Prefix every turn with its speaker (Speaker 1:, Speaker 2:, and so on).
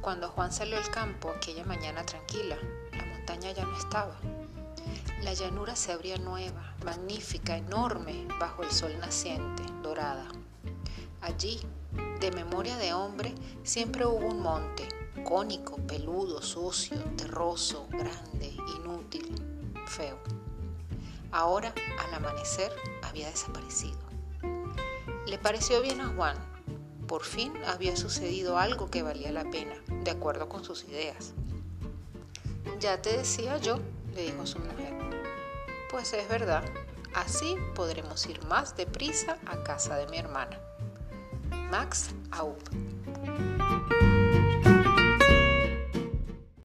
Speaker 1: Cuando Juan salió al campo aquella mañana tranquila, la montaña ya no estaba. La llanura se abría nueva, magnífica, enorme, bajo el sol naciente, dorada. Allí, de memoria de hombre, siempre hubo un monte, cónico, peludo, sucio, terroso, grande, inútil, feo. Ahora, al amanecer, había desaparecido. Le pareció bien a Juan. Por fin había sucedido algo que valía la pena, de acuerdo con sus ideas. Ya te decía yo, le dijo su mujer. Pues es verdad, así podremos ir más deprisa a casa de mi hermana. Max Aub.